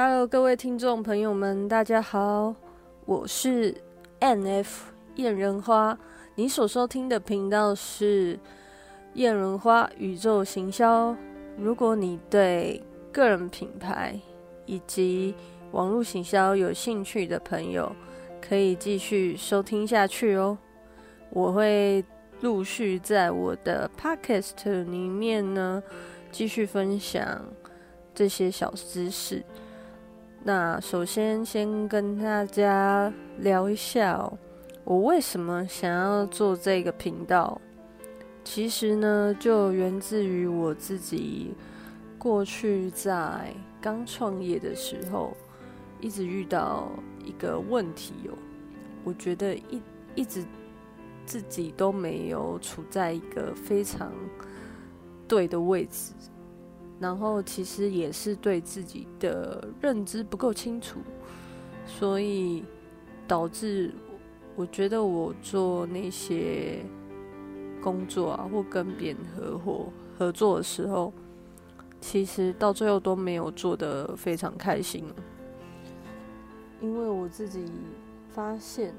Hello，各位听众朋友们，大家好，我是 N.F. 燕人花。你所收听的频道是燕人花宇宙行销。如果你对个人品牌以及网络行销有兴趣的朋友，可以继续收听下去哦。我会陆续在我的 Podcast 里面呢，继续分享这些小知识。那首先先跟大家聊一下哦，我为什么想要做这个频道。其实呢，就源自于我自己过去在刚创业的时候，一直遇到一个问题哦。我觉得一一直自己都没有处在一个非常对的位置。然后其实也是对自己的认知不够清楚，所以导致我觉得我做那些工作啊，或跟别人合伙合作的时候，其实到最后都没有做得非常开心，因为我自己发现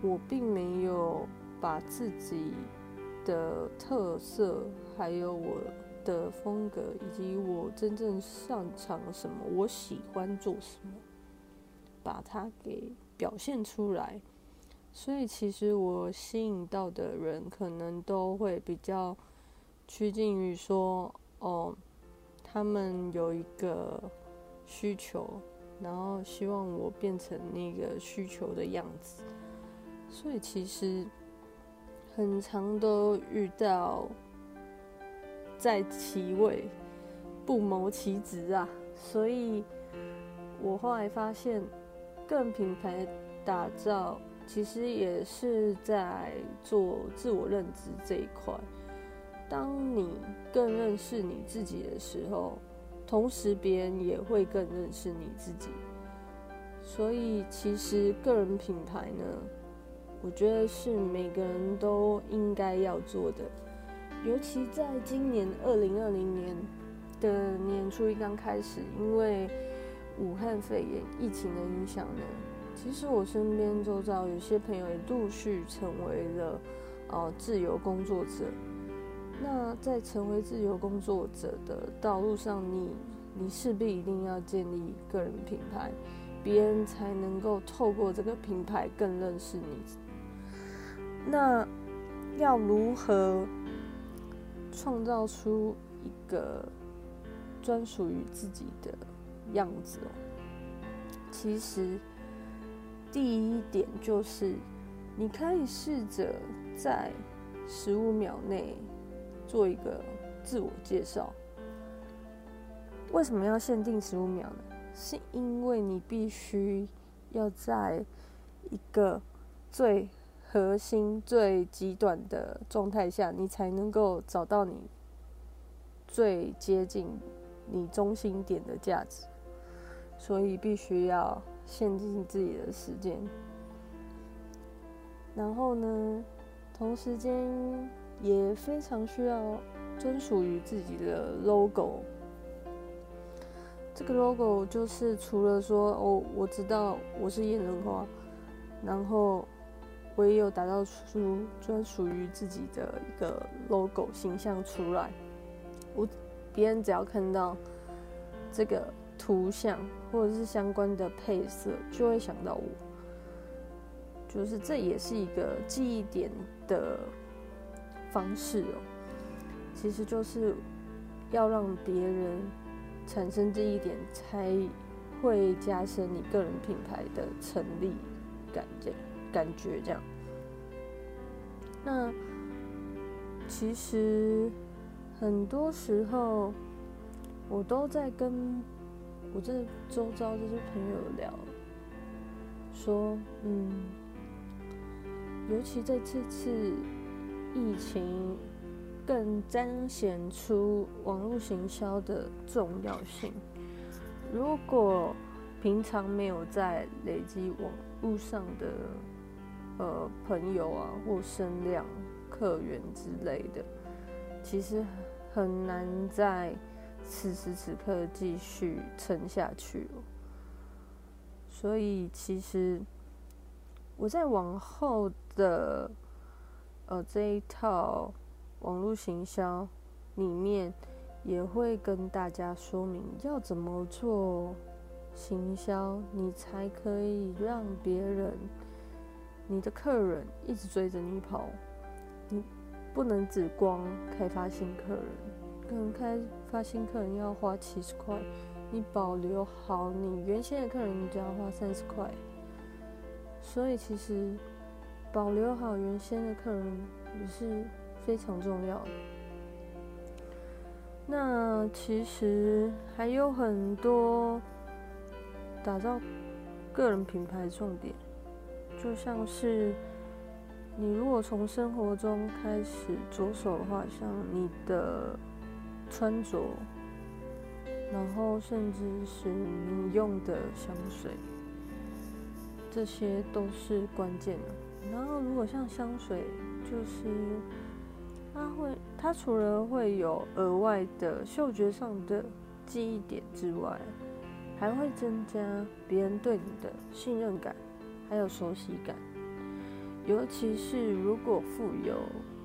我并没有把自己的特色还有我。的风格以及我真正擅长什么，我喜欢做什么，把它给表现出来。所以其实我吸引到的人，可能都会比较趋近于说，哦，他们有一个需求，然后希望我变成那个需求的样子。所以其实很常都遇到。在其位不谋其职啊，所以我后来发现，个人品牌打造其实也是在做自我认知这一块。当你更认识你自己的时候，同时别人也会更认识你自己。所以其实个人品牌呢，我觉得是每个人都应该要做的。尤其在今年二零二零年的年初一刚开始，因为武汉肺炎疫情的影响呢，其实我身边周遭有些朋友也陆续成为了呃自由工作者。那在成为自由工作者的道路上，你你势必一定要建立个人品牌，别人才能够透过这个品牌更认识你。那要如何？创造出一个专属于自己的样子哦。其实第一点就是，你可以试着在十五秒内做一个自我介绍。为什么要限定十五秒呢？是因为你必须要在一个最核心最极短的状态下，你才能够找到你最接近你中心点的价值，所以必须要限定自己的时间。然后呢，同时间也非常需要专属于自己的 logo。这个 logo 就是除了说哦，我知道我是燕人花，然后。我也有打造出专属于自己的一个 logo 形象出来，我别人只要看到这个图像或者是相关的配色，就会想到我，就是这也是一个记忆点的方式哦。其实就是要让别人产生记忆点，才会加深你个人品牌的成立感这样。感觉这样，那其实很多时候我都在跟我这周遭这些朋友聊，说，嗯，尤其在这次疫情更彰显出网络行销的重要性。如果平常没有在累积网络上的。呃，朋友啊，或声量、客源之类的，其实很难在此时此刻继续撑下去哦。所以其实我在往后的呃这一套网络行销里面，也会跟大家说明要怎么做行销，你才可以让别人、你的客人一直追着你跑。你不能只光开发新客人，可能开发新客人要花七十块。你保留好你原先的客人，你只要花三十块。所以其实保留好原先的客人也是非常重要的。那其实还有很多打造个人品牌重点，就像是你如果从生活中开始着手的话，像你的穿着。然后，甚至是你用的香水，这些都是关键的。然后，如果像香水，就是它会，它除了会有额外的嗅觉上的记忆点之外，还会增加别人对你的信任感，还有熟悉感。尤其是如果富有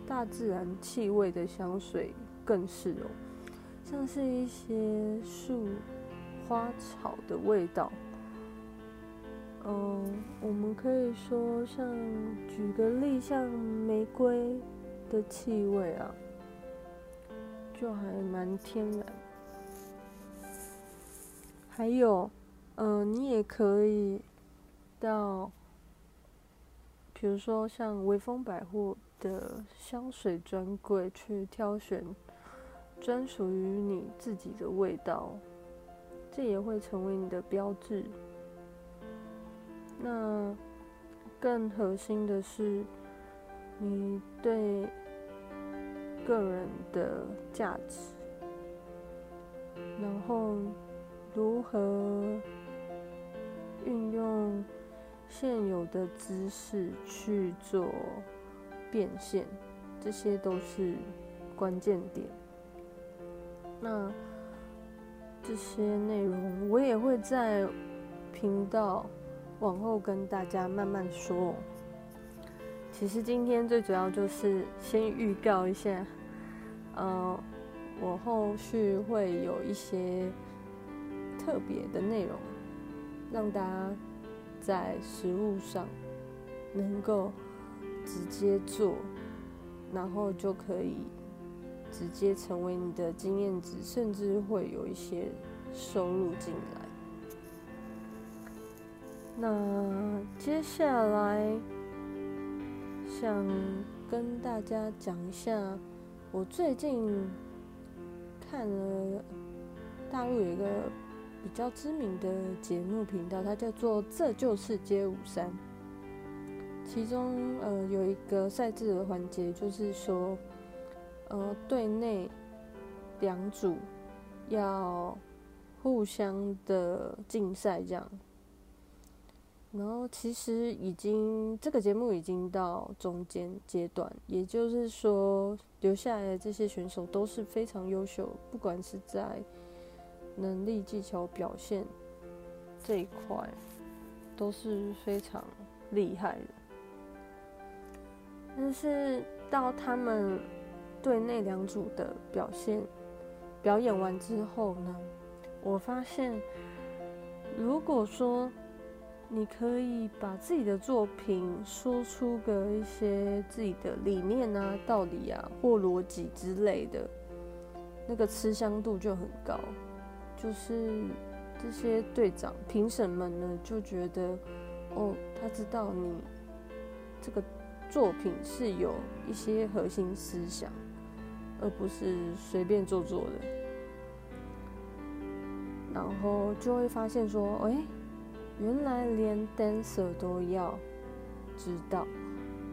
大自然气味的香水，更是哦。像是一些树、花草的味道，嗯，我们可以说，像举个例，像玫瑰的气味啊，就还蛮天然。还有，嗯，你也可以到，比如说像微风百货的香水专柜去挑选。专属于你自己的味道，这也会成为你的标志。那更核心的是，你对个人的价值，然后如何运用现有的知识去做变现，这些都是关键点。那这些内容我也会在频道往后跟大家慢慢说。其实今天最主要就是先预告一下，呃，我后续会有一些特别的内容，让大家在食物上能够直接做，然后就可以。直接成为你的经验值，甚至会有一些收入进来。那接下来想跟大家讲一下，我最近看了大陆有一个比较知名的节目频道，它叫做《这就是街舞三》，其中呃有一个赛制的环节，就是说。呃，队内两组要互相的竞赛这样，然后其实已经这个节目已经到中间阶段，也就是说留下来的这些选手都是非常优秀，不管是在能力、技巧、表现这一块都是非常厉害的，但是到他们。对那两组的表现表演完之后呢，我发现，如果说你可以把自己的作品说出个一些自己的理念啊、道理啊或逻辑之类的，那个吃香度就很高。就是这些队长评审们呢，就觉得哦，他知道你这个作品是有一些核心思想。而不是随便做做的，然后就会发现说，哎，原来连 dancer 都要知道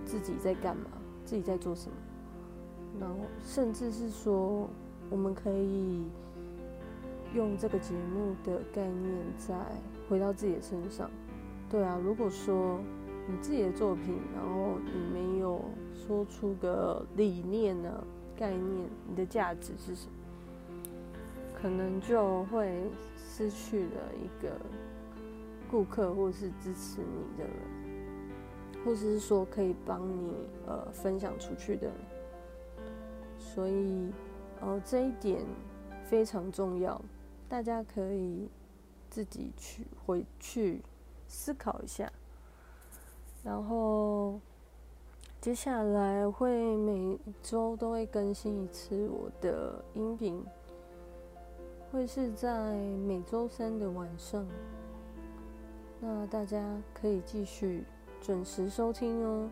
自己在干嘛，自己在做什么，然后甚至是说，我们可以用这个节目的概念再回到自己的身上。对啊，如果说你自己的作品，然后你没有说出个理念呢？概念，你的价值是什么？可能就会失去了一个顾客或是支持你的人，或者是说可以帮你呃分享出去的人。所以，呃，这一点非常重要，大家可以自己去回去思考一下。然后，接下来会每周都会更新一次我的音频，会是在每周三的晚上。那大家可以继续准时收听哦，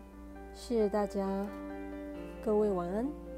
谢谢大家，各位晚安。